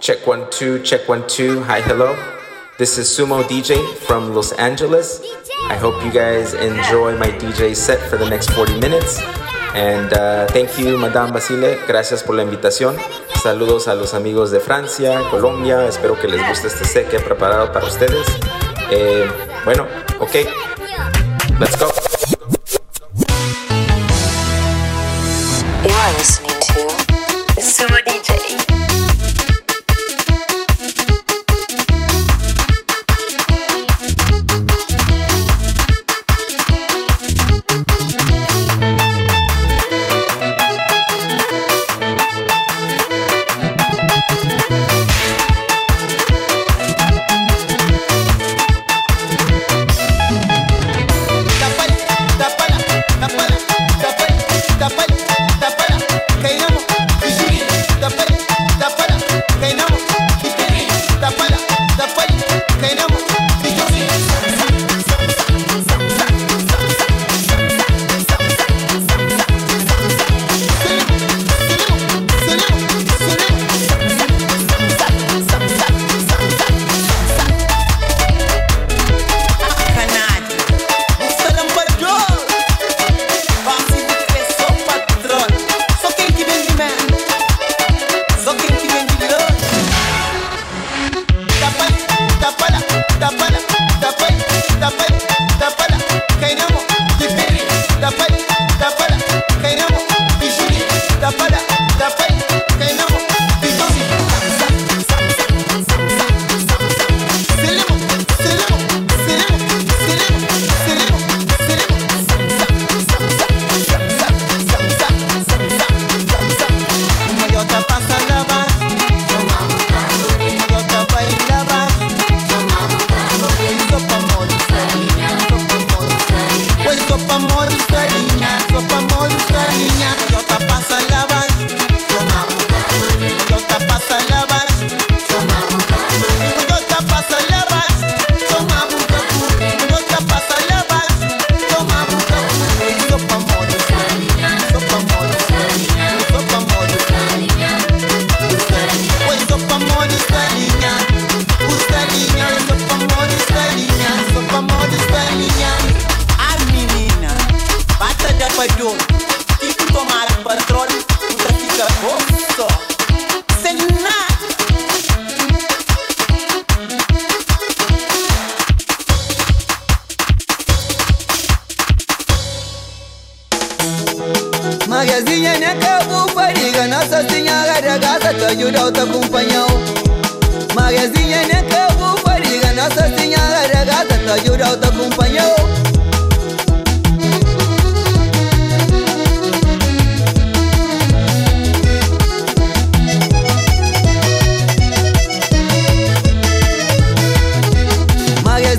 Check one, two, check one, two. Hi, hello. This is Sumo DJ from Los Angeles. I hope you guys enjoy my DJ set for the next 40 minutes. And uh, thank you, Madame Basile. Gracias por la invitación. Saludos a los amigos de Francia, Colombia. Espero que les guste este set que he preparado para ustedes. Eh, bueno, ok. Let's go.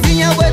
Zezinha, ué.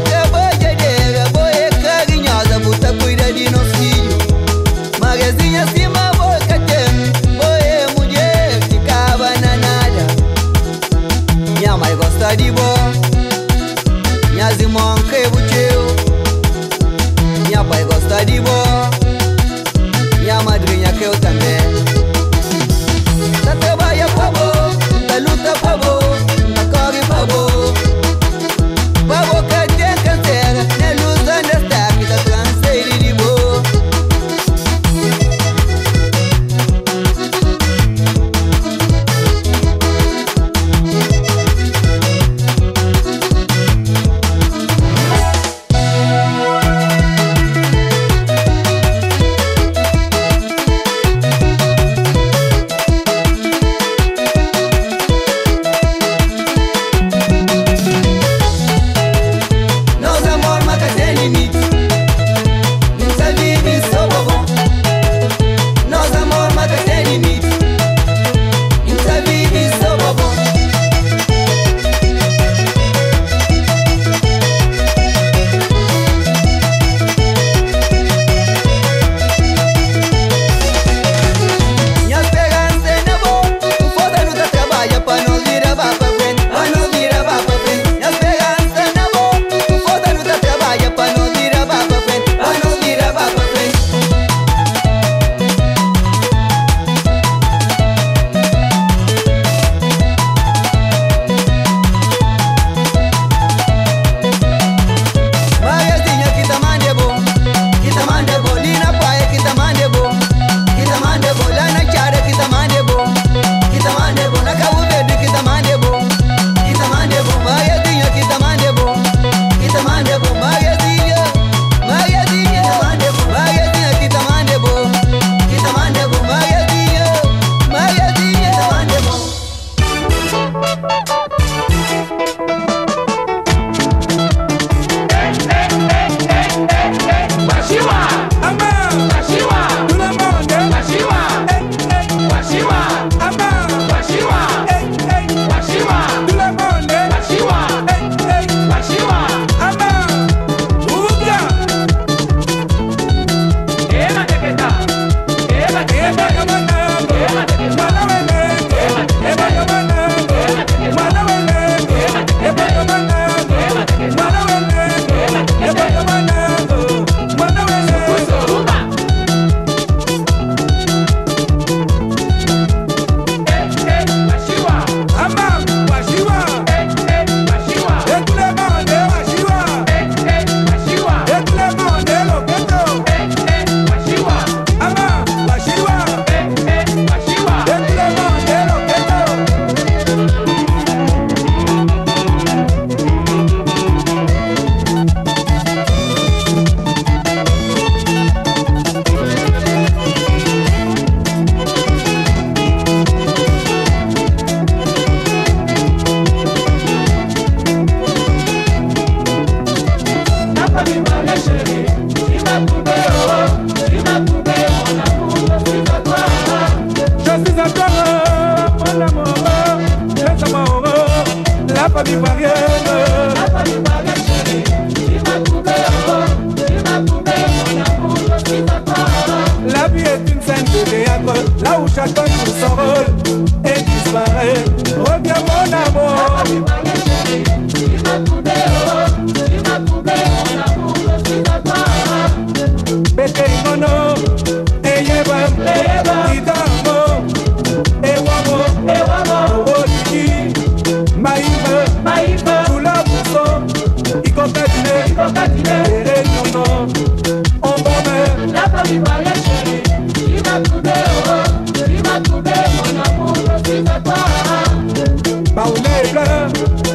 pleasure.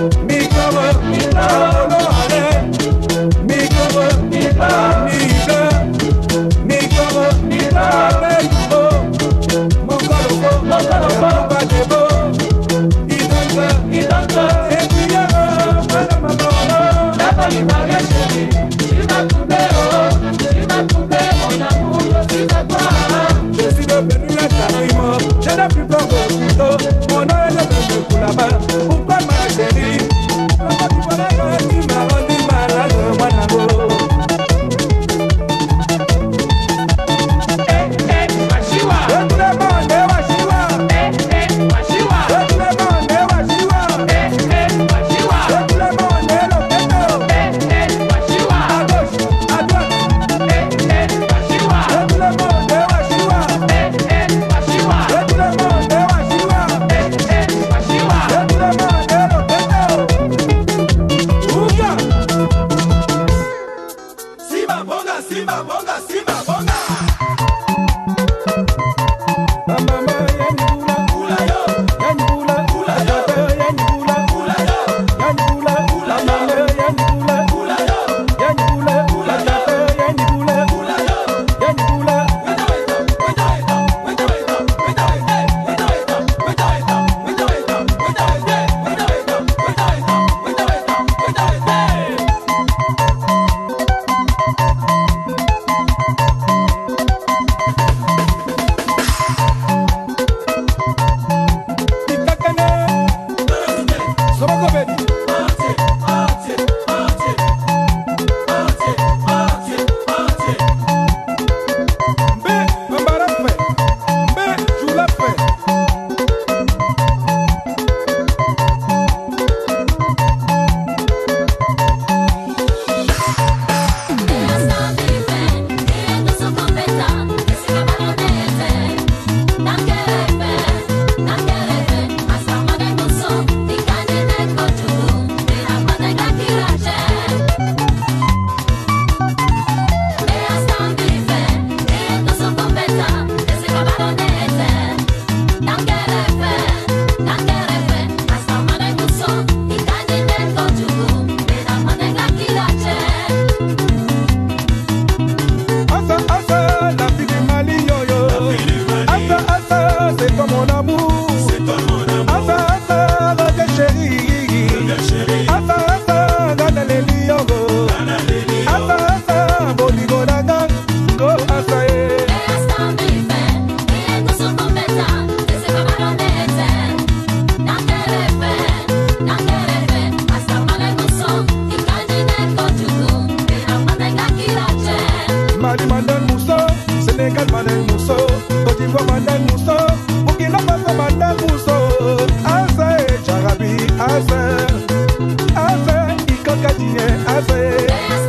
simba bonga simba bonga simba bonga Bam, bam, bam. fazer.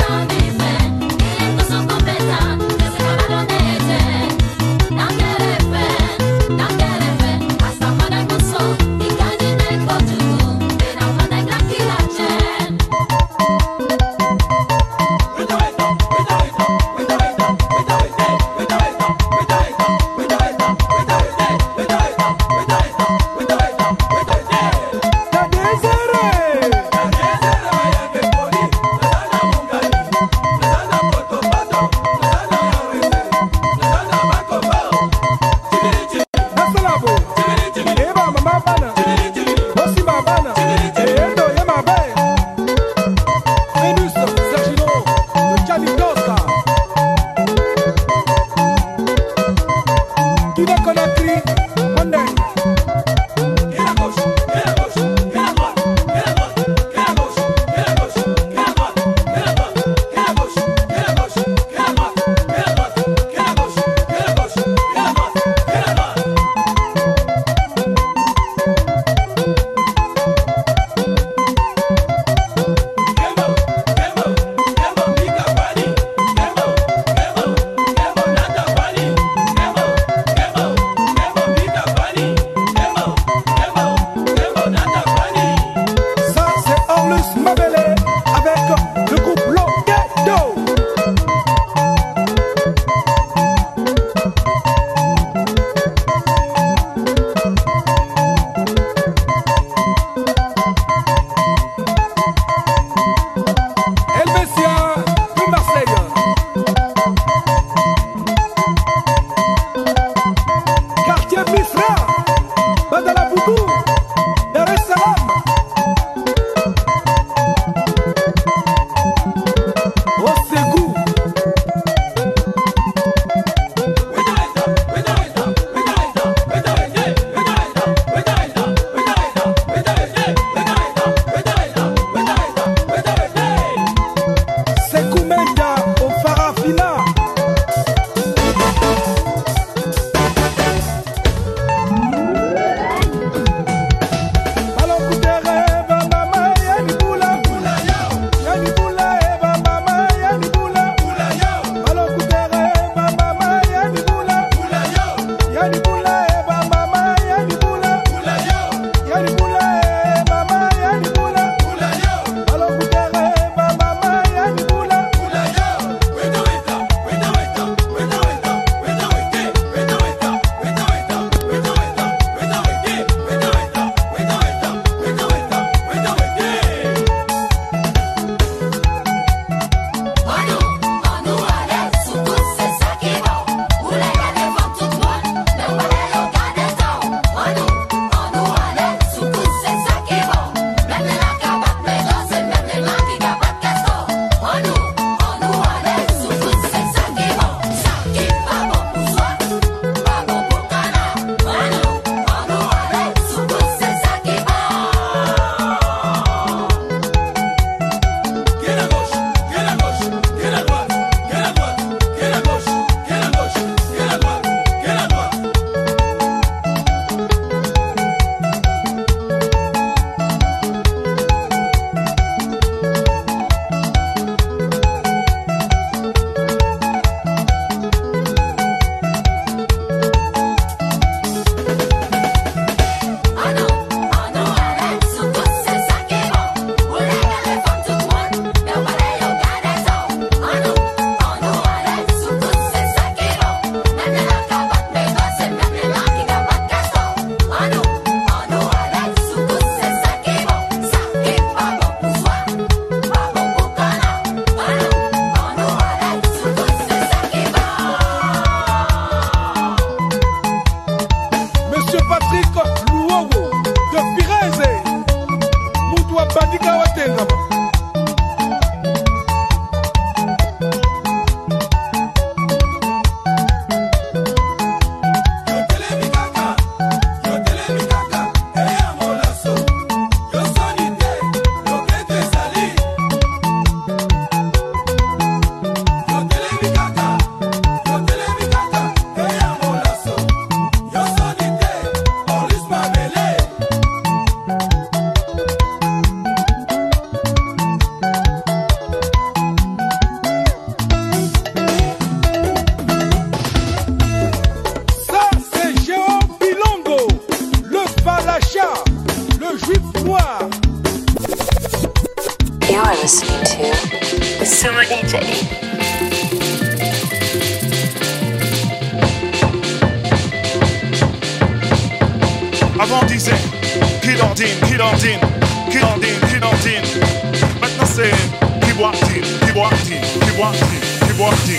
you.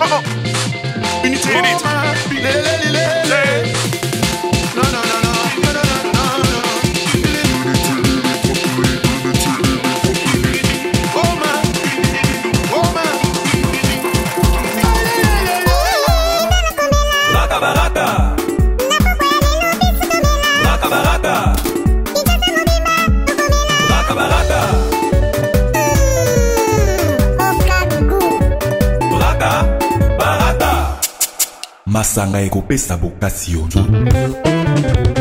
oh, need to hit it. masanga ekopesa bokasi yo nzoto.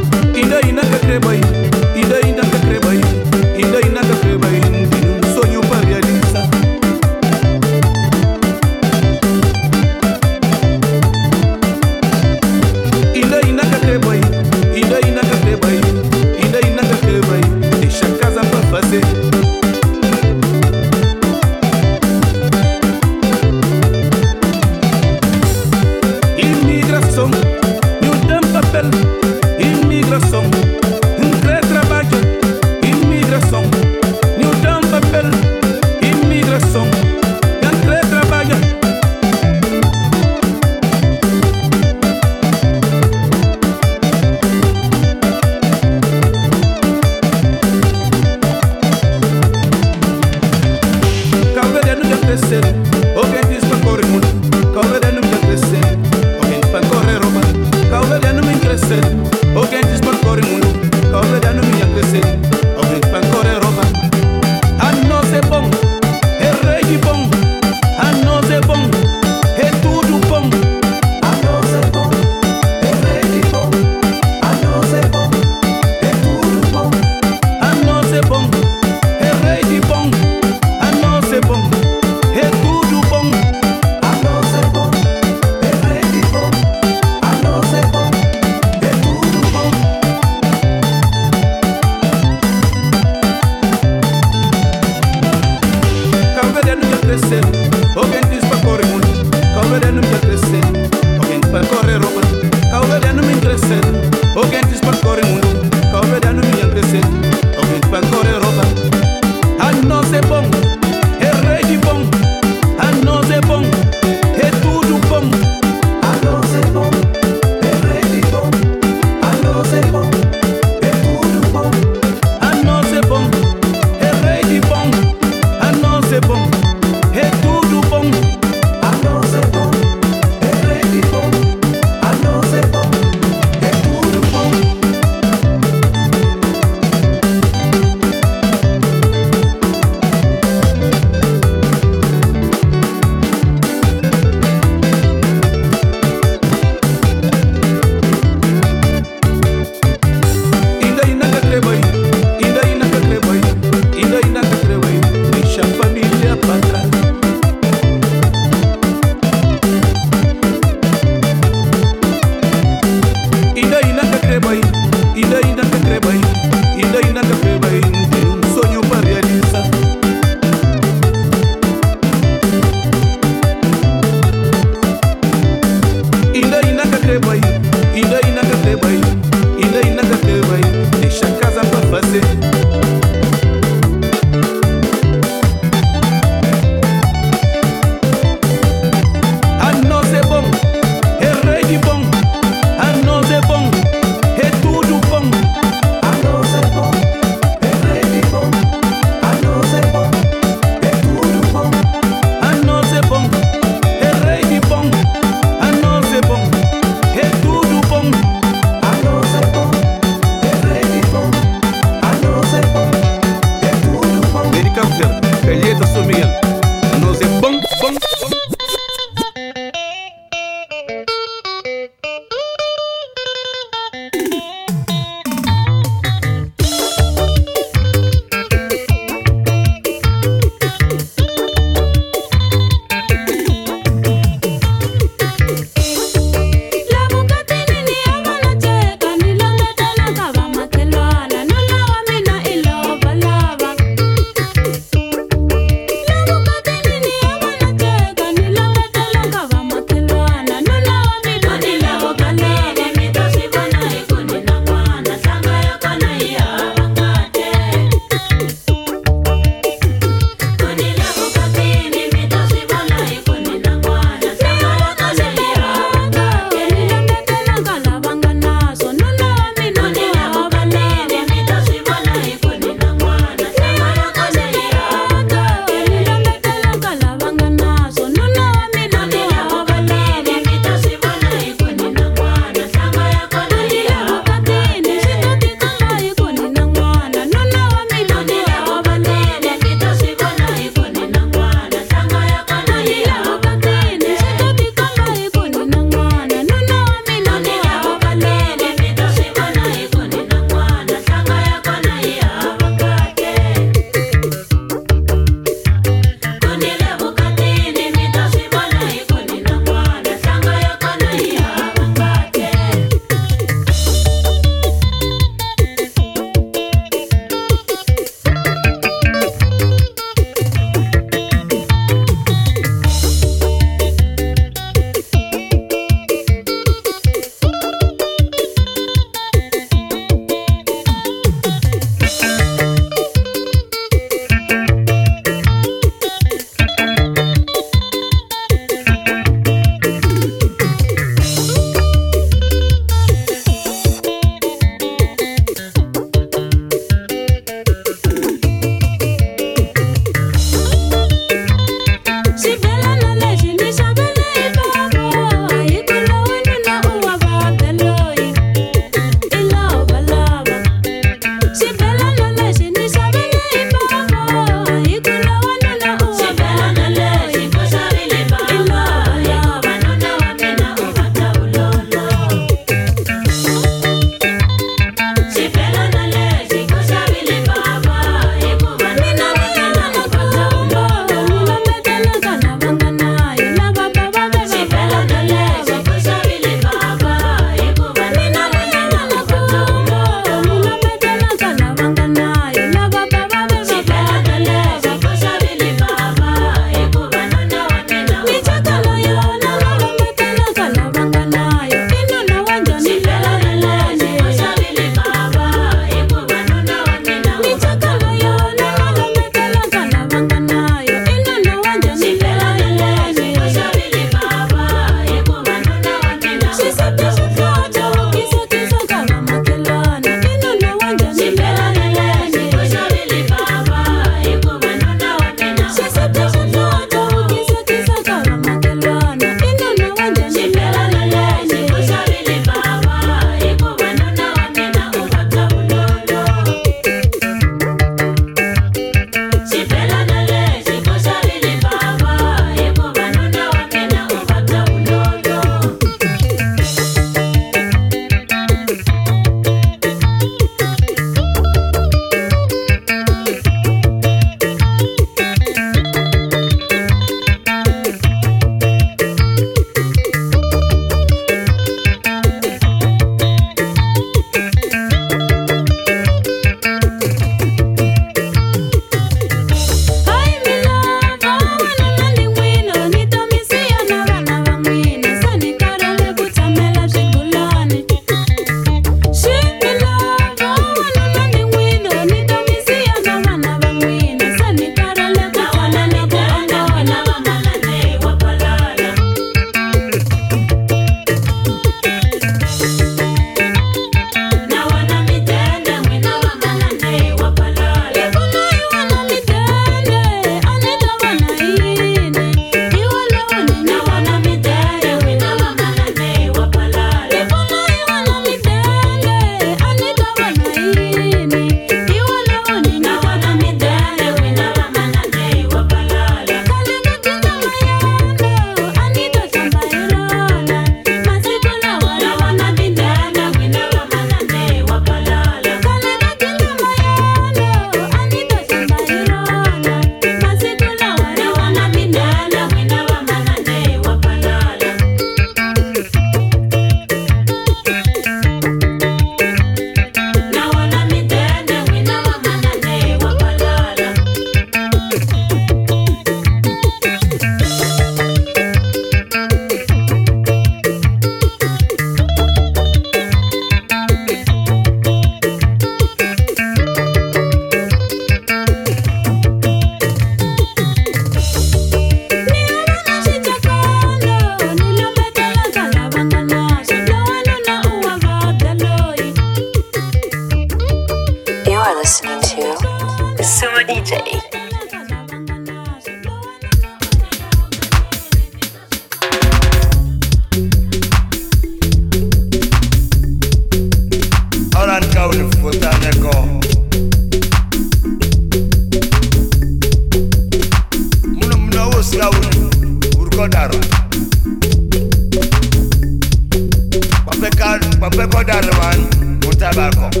ntakọ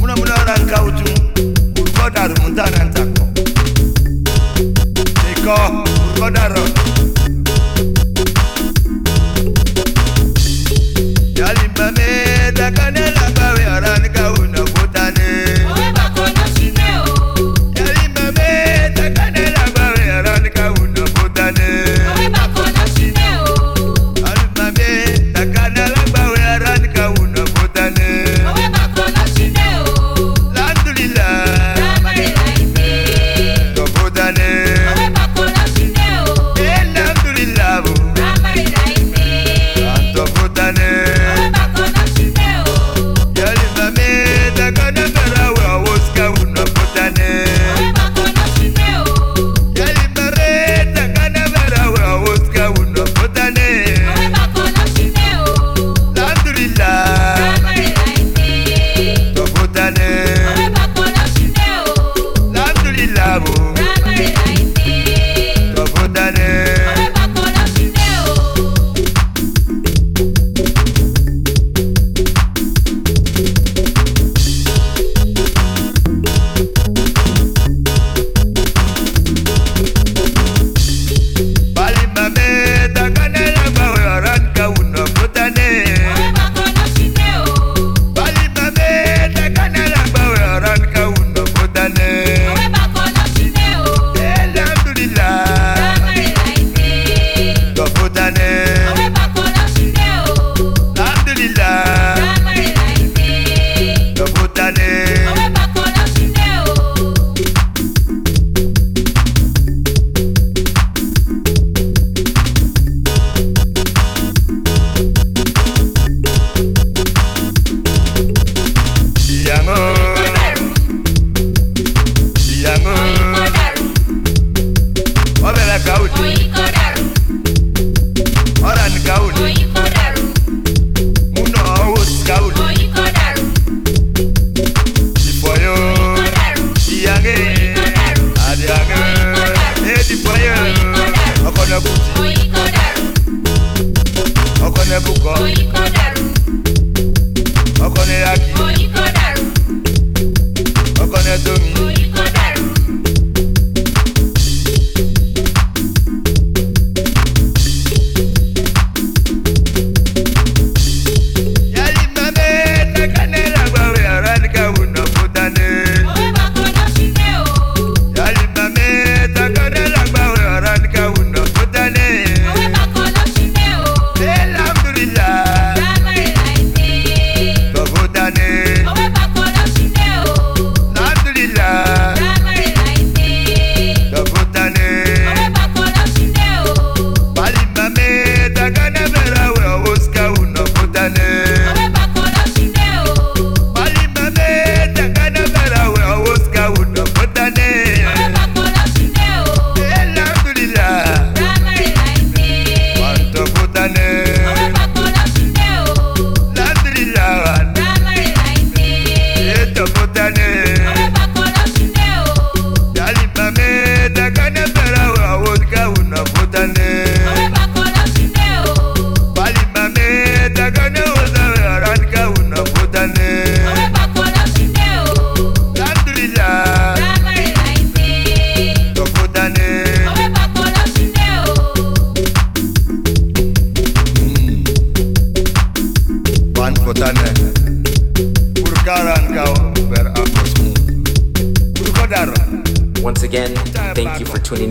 muna muna ọra nka uju urukọ daru mu ntana ntakọ dekọ urukọ daru.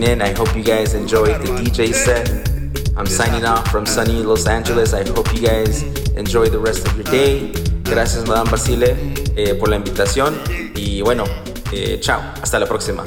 in. I hope you guys enjoyed the DJ set. I'm signing off from sunny Los Angeles. I hope you guys enjoy the rest of your day. Gracias, Madame Basile, eh, por la invitación. Y bueno, eh, chao. Hasta la próxima.